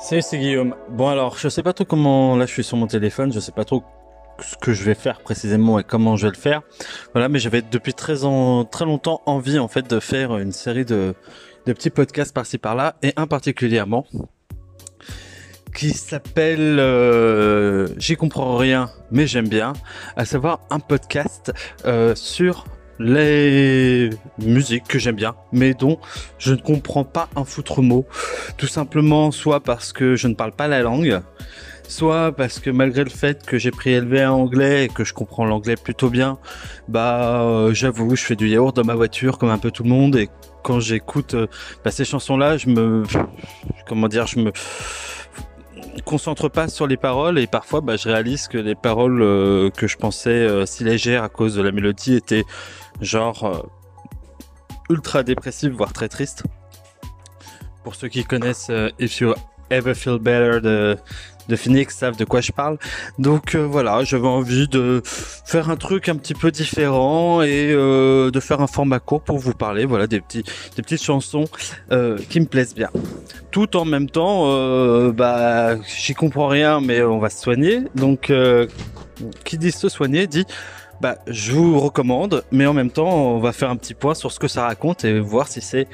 Salut, c'est Guillaume. Bon alors, je sais pas trop comment, là je suis sur mon téléphone, je sais pas trop ce que je vais faire précisément et comment je vais le faire. Voilà, mais j'avais depuis très, très longtemps envie en fait de faire une série de, de petits podcasts par-ci par-là et un particulièrement qui s'appelle euh, J'y comprends rien mais j'aime bien, à savoir un podcast euh, sur les musiques que j'aime bien, mais dont je ne comprends pas un foutre mot. Tout simplement, soit parce que je ne parle pas la langue, soit parce que malgré le fait que j'ai pris élevé en anglais et que je comprends l'anglais plutôt bien, bah euh, j'avoue, je fais du yaourt dans ma voiture comme un peu tout le monde et quand j'écoute euh, bah, ces chansons-là, je me comment dire, je me concentre pas sur les paroles et parfois bah, je réalise que les paroles euh, que je pensais si légères à cause de la mélodie étaient genre euh, ultra dépressif, voire très triste. Pour ceux qui connaissent euh, If You Ever Feel Better de, de Phoenix savent de quoi je parle. Donc euh, voilà, j'avais envie de faire un truc un petit peu différent et de faire un format court pour vous parler, voilà, des petits, des petites chansons qui me plaisent bien. Tout en même temps, bah, j'y comprends rien, mais on va se soigner. Donc, qui dit se soigner dit bah, je vous recommande, mais en même temps, on va faire un petit point sur ce que ça raconte et voir si c'est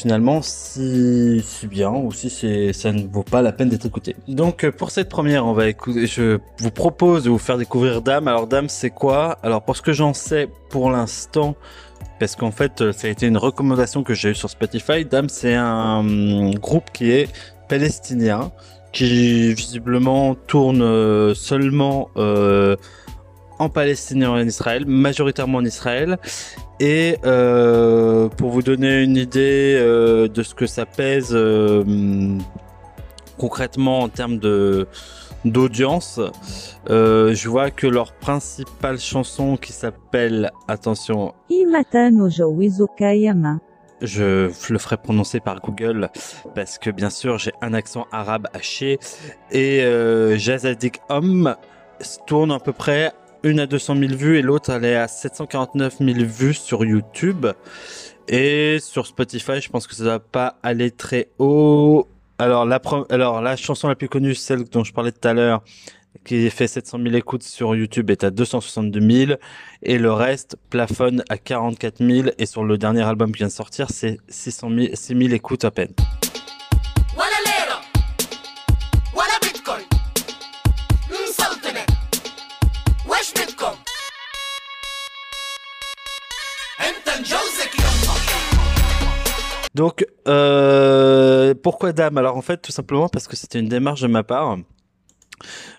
finalement si, si bien ou si c'est ça ne vaut pas la peine d'être écouté. Donc euh, pour cette première, on va écouter. Je vous propose de vous faire découvrir Dame. Alors Dame, c'est quoi? Alors pour ce que j'en sais pour l'instant, parce qu'en fait, euh, ça a été une recommandation que j'ai eue sur Spotify. Dame, c'est un hum, groupe qui est palestinien, qui visiblement tourne euh, seulement en Palestine et en Israël, majoritairement en Israël. Et euh, pour vous donner une idée euh, de ce que ça pèse euh, concrètement en termes de d'audience, je vois que leur principale chanson qui s'appelle, attention, je le ferai prononcer par Google parce que bien sûr j'ai un accent arabe haché et euh, Jazadik Homme tourne à peu près une à 200 000 vues et l'autre elle est à 749 000 vues sur YouTube. Et sur Spotify, je pense que ça va pas aller très haut. Alors la, alors la chanson la plus connue, celle dont je parlais tout à l'heure, qui fait 700 000 écoutes sur YouTube, est à 262 000. Et le reste plafonne à 44 000. Et sur le dernier album qui vient de sortir, c'est 600 000, 6 000 écoutes à peine. Donc, euh, pourquoi Dame? Alors en fait, tout simplement parce que c'était une démarche de ma part.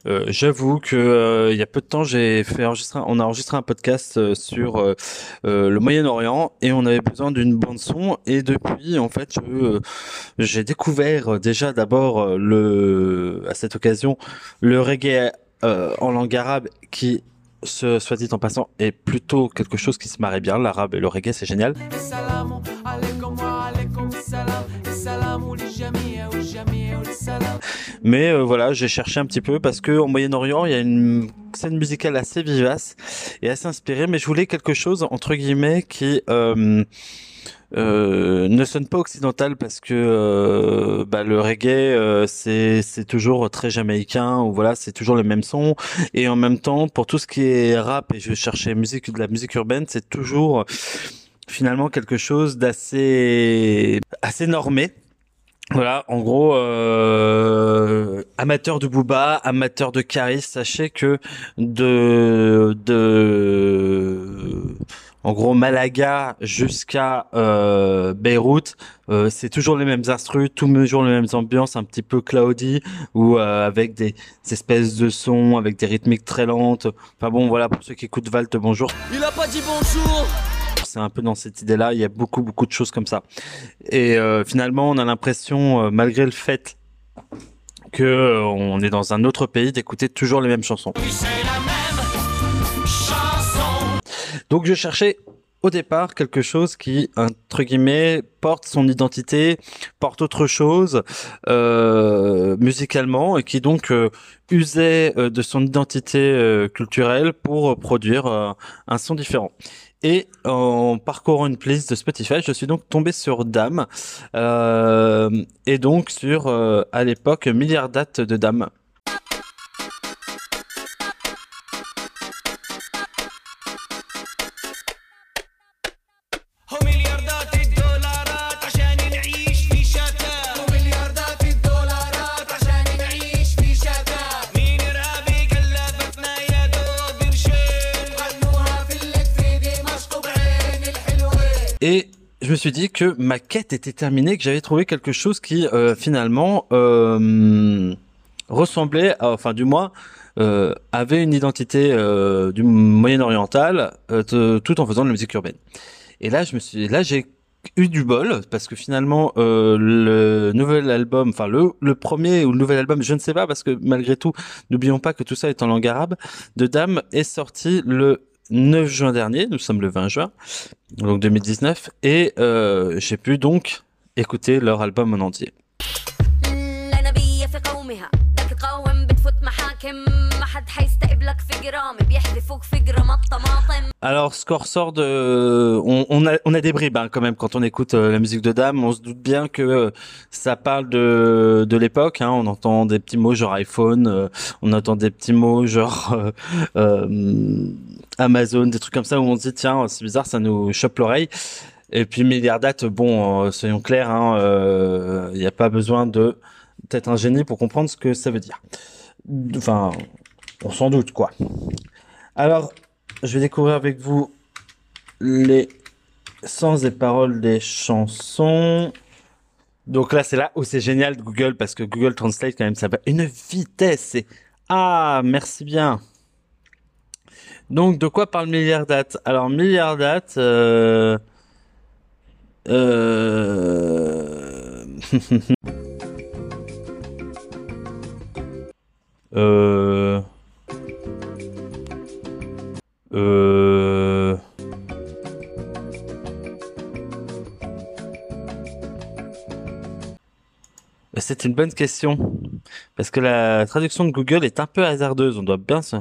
Euh, J'avoue que euh, il y a peu de temps, j'ai fait enregistrer, on a enregistré un podcast sur le Moyen-Orient et on avait besoin d'une bande son. Et depuis, en fait, j'ai découvert déjà d'abord le, à cette occasion, le reggae en langue arabe qui soit dit en passant, est plutôt quelque chose qui se marie bien. L'arabe et le reggae, c'est génial. Mais euh, voilà, j'ai cherché un petit peu parce que Moyen-Orient, il y a une scène musicale assez vivace et assez inspirée, mais je voulais quelque chose entre guillemets qui euh, euh, ne sonne pas occidental parce que bah, le reggae c'est c'est toujours très jamaïcain ou voilà c'est toujours le même son. Et en même temps pour tout ce qui est rap et je cherchais musique de la musique urbaine c'est toujours finalement quelque chose d'assez assez normé voilà, en gros, euh, amateur de Booba, amateur de Caris, sachez que de de en gros Malaga jusqu'à euh, Beyrouth, euh, c'est toujours les mêmes instrus, toujours les mêmes ambiances, un petit peu cloudy ou euh, avec des, espèces de sons, avec des rythmiques très lentes. Enfin bon, voilà pour ceux qui écoutent Valt, bonjour. Il a pas dit bonjour. C'est un peu dans cette idée-là. Il y a beaucoup beaucoup de choses comme ça. Et finalement, on a l'impression, malgré le fait que on est dans un autre pays, d'écouter toujours les mêmes chansons. Donc je cherchais au départ quelque chose qui, entre guillemets, porte son identité, porte autre chose euh, musicalement et qui donc euh, usait euh, de son identité culturelle pour produire un son différent. Et en parcourant une playlist de Spotify, je suis donc tombé sur Dame euh, et donc sur euh, à l'époque Milliard Date de Dame. Je me suis dit que ma quête était terminée, que j'avais trouvé quelque chose qui euh, finalement euh, ressemblait, à, enfin du moins euh, avait une identité euh, du Moyen-Oriental, euh, tout en faisant de la musique urbaine. Et là, je me suis, là j'ai eu du bol parce que finalement euh, le nouvel album, enfin le, le premier ou le nouvel album, je ne sais pas parce que malgré tout, n'oublions pas que tout ça est en langue arabe, de Dame est sorti le 9 juin dernier, nous sommes le 20 juin, donc 2019, et euh, j'ai pu donc écouter leur album en entier. Alors, ce qu'on ressort de, on, a, on a des bribes hein, quand même quand on écoute euh, la musique de Dame. On se doute bien que euh, ça parle de de l'époque. Hein, on entend des petits mots genre iPhone, on entend des petits mots genre Amazon, des trucs comme ça où on se dit tiens c'est bizarre, ça nous chope l'oreille. Et puis Milliardat, bon, soyons clairs, il hein, n'y a pas besoin de d'être un génie pour comprendre ce que ça veut dire. Enfin, on s'en doute quoi. Alors, je vais découvrir avec vous les sens et paroles des chansons. Donc là, c'est là où c'est génial de Google parce que Google Translate quand même, ça va une vitesse. Et... Ah, merci bien. Donc, de quoi parle Milliardat Alors, Milliardat, euh... Euh... euh... Euh... C'est une bonne question. Parce que la traduction de Google est un peu hasardeuse, on doit bien se...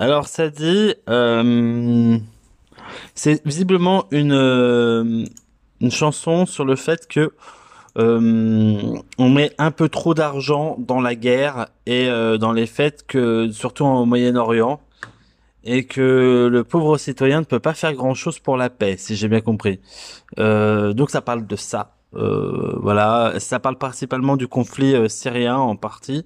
Alors ça dit, euh, c'est visiblement une euh, une chanson sur le fait que euh, on met un peu trop d'argent dans la guerre et dans les faits que surtout au Moyen-Orient et que le pauvre citoyen ne peut pas faire grand-chose pour la paix, si j'ai bien compris. Donc ça parle de ça. Voilà, ça parle principalement du conflit syrien en partie.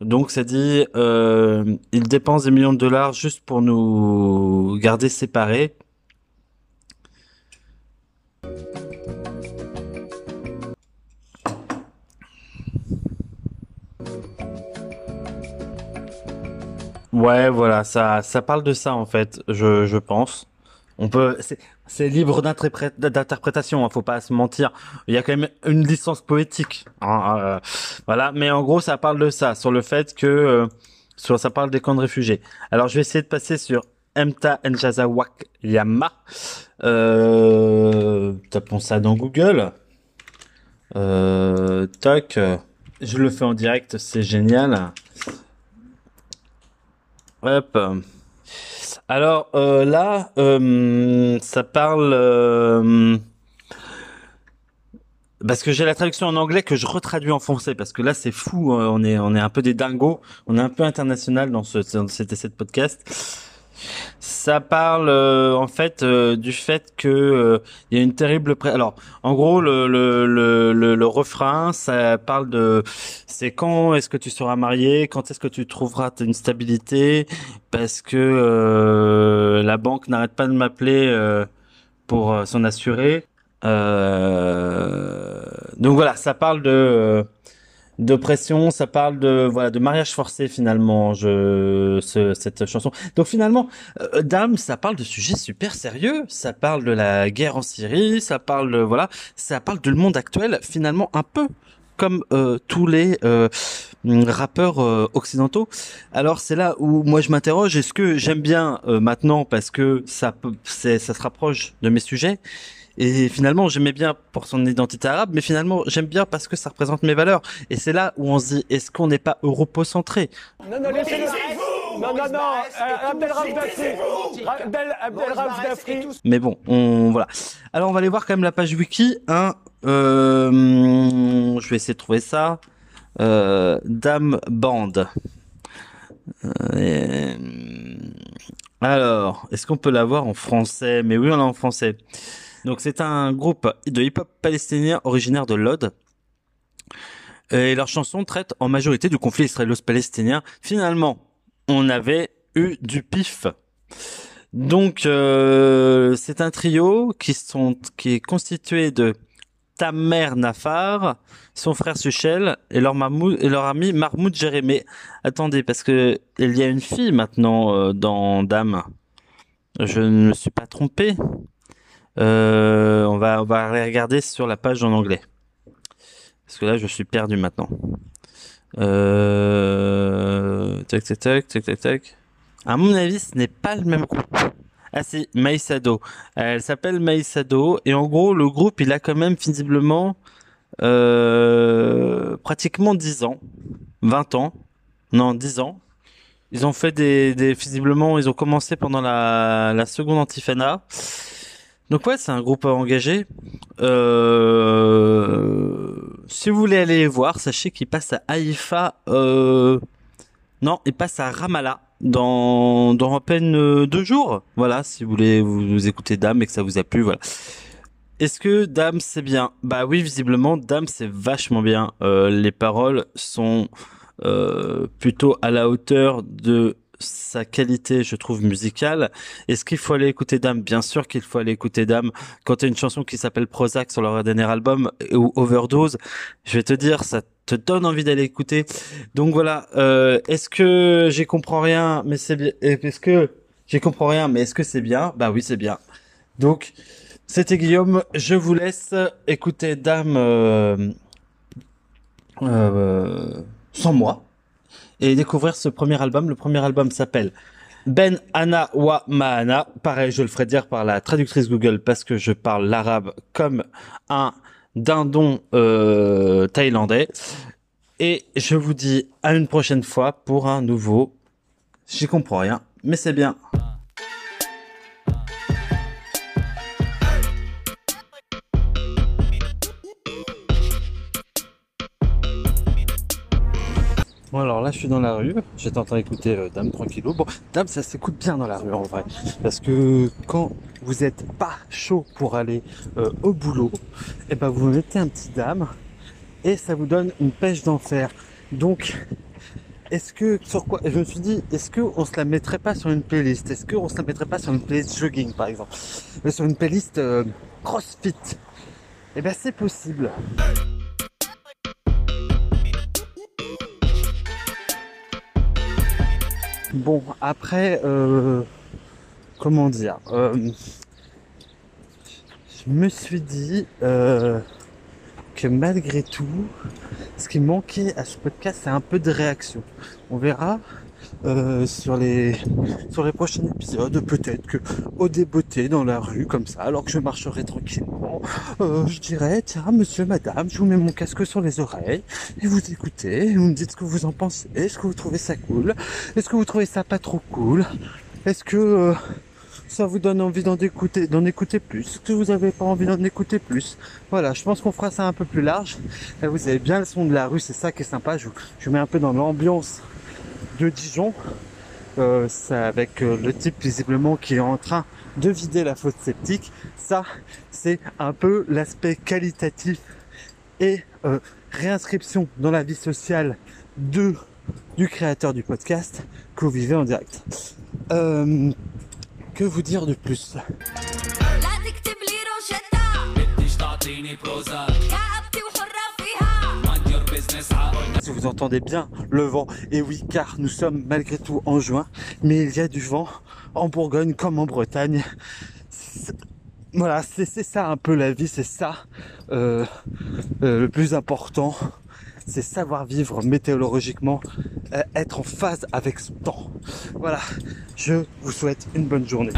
Donc ça dit, euh, il dépense des millions de dollars juste pour nous garder séparés Ouais, voilà, ça, ça parle de ça en fait, je, je pense. On peut, c'est, libre d'interprétation, hein, faut pas se mentir. Il y a quand même une licence poétique, hein, euh, voilà. Mais en gros, ça parle de ça, sur le fait que, euh, ça parle des camps de réfugiés. Alors, je vais essayer de passer sur Mta Njazawak Yama. Euh, tapons ça dans Google. Euh, toc. Je le fais en direct, c'est génial. Hop. Alors euh, là, euh, ça parle euh, parce que j'ai la traduction en anglais que je retraduis en français parce que là c'est fou, on est on est un peu des dingos, on est un peu international dans ce dans cet essai de podcast. Ça parle euh, en fait euh, du fait que euh, il y a une terrible alors en gros le le, le le le refrain ça parle de c'est quand est-ce que tu seras marié quand est-ce que tu trouveras une stabilité parce que la banque n'arrête pas de m'appeler pour s'en assurer. Donc voilà ça parle de d'oppression, ça parle de voilà de mariage forcé finalement. Je ce, cette chanson. Donc finalement, euh, Dame, ça parle de sujets super sérieux. Ça parle de la guerre en Syrie, ça parle de, voilà, ça parle du monde actuel finalement un peu comme euh, tous les euh, rappeurs euh, occidentaux. Alors c'est là où moi je m'interroge. Est-ce que j'aime bien euh, maintenant parce que ça ça se rapproche de mes sujets? Et finalement, j'aimais bien pour son identité arabe, mais finalement, j'aime bien parce que ça représente mes valeurs. Et c'est là où on se dit, est-ce qu'on n'est pas europocentré? Non, non, laissez-le. Non, non, non, euh, Abdelrahman. Mais bon, on voilà. Alors on va aller voir quand même la page wiki. Hein. Euh, je vais essayer de trouver ça. Euh, Dame Band. Euh, alors, est-ce qu'on peut l'avoir en français? Mais oui, on l'a en français. Donc c'est un groupe de hip-hop palestinien originaire de Lod. Et leurs chansons traitent en majorité du conflit israélo-palestinien. Finalement, on avait eu du pif. Donc euh, c'est un trio qui est constitué de Tamer Nafar, son frère Suchel et leur et leur ami Mahmoud Jérémé. Attendez parce que il y a une fille maintenant euh, dans Dame. Je ne me suis pas trompé. Euh, on va on va regarder sur la page en anglais. Parce que là je suis perdu maintenant. Euh... Tac tac tac tac tac. À mon avis, ce n'est pas le même groupe. Ah si, Maïsado. Elle s'appelle Maïsado et en gros le groupe il a quand même visiblement euh, pratiquement 10 ans, 20 ans, non 10 ans. Ils ont fait des, des visiblement ils ont commencé pendant la, la seconde antifana. Donc ouais c'est un groupe engagé. Euh, si vous voulez aller voir, sachez qu'il passe à Haïfa. Euh, non, il passe à Ramallah dans, dans à peine euh, deux jours. Voilà, si vous voulez vous, écouter Dame et que ça vous a plu, voilà. Est-ce que Dame c'est bien? Bah oui, visiblement Dame c'est vachement bien. Euh, les paroles sont plutôt à la hauteur de sa qualité, je trouve, musicale. Est-ce qu'il faut aller écouter Dame? Bien sûr qu'il faut aller écouter Dame. Quand tu as une chanson qui s'appelle Prozac sur leur dernier album ou Overdose, je vais te dire, ça te donne envie d'aller écouter. Donc voilà, euh, est-ce que j'y comprends rien, mais c'est bien. Est-ce que j'y comprends rien, mais est-ce que c'est bien? Bah oui, c'est bien. Donc c'était Guillaume. Je vous laisse écouter Dame euh, euh, sans moi et découvrir ce premier album. Le premier album s'appelle Ben Ana Wa Maana. Pareil, je le ferai dire par la traductrice Google parce que je parle l'arabe comme un dindon euh, thaïlandais. Et je vous dis à une prochaine fois pour un nouveau. J'y comprends rien, mais c'est bien. Je suis dans la rue, j'étais en train d'écouter euh, Dame tranquillou. Bon, Dame ça s'écoute bien dans la rue en vrai. Parce que quand vous êtes pas chaud pour aller euh, au boulot, et eh ben vous mettez un petit Dame et ça vous donne une pêche d'enfer. Donc est-ce que sur quoi je me suis dit est-ce que on se la mettrait pas sur une playlist? Est-ce qu'on se la mettrait pas sur une playlist jogging par exemple? Mais sur une playlist euh, CrossFit Eh ben c'est possible. Bon, après, euh, comment dire euh, Je me suis dit euh, que malgré tout, ce qui manquait à ce podcast, c'est un peu de réaction. On verra euh, sur les sur les prochains épisodes peut-être que au débeauté dans la rue comme ça alors que je marcherai tranquillement euh, je dirais tiens monsieur madame je vous mets mon casque sur les oreilles et vous écoutez vous me dites ce que vous en pensez est-ce que vous trouvez ça cool est-ce que vous trouvez ça pas trop cool est-ce que euh, ça vous donne envie d'en écouter, d'en écouter plus, que vous avez pas envie d'en écouter plus? Voilà, je pense qu'on fera ça un peu plus large. Et vous avez bien le son de la rue, c'est ça qui est sympa. Je, je mets un peu dans l'ambiance de Dijon. Euh, avec euh, le type visiblement qui est en train de vider la fosse septique. Ça, c'est un peu l'aspect qualitatif et euh, réinscription dans la vie sociale de du créateur du podcast que vous vivez en direct. que vous dire de plus? Si vous entendez bien le vent, et oui, car nous sommes malgré tout en juin, mais il y a du vent en Bourgogne comme en Bretagne. Voilà, c'est ça un peu la vie, c'est ça euh, euh, le plus important, c'est savoir vivre météorologiquement, euh, être en phase avec ce temps. Voilà, je vous souhaite une bonne journée.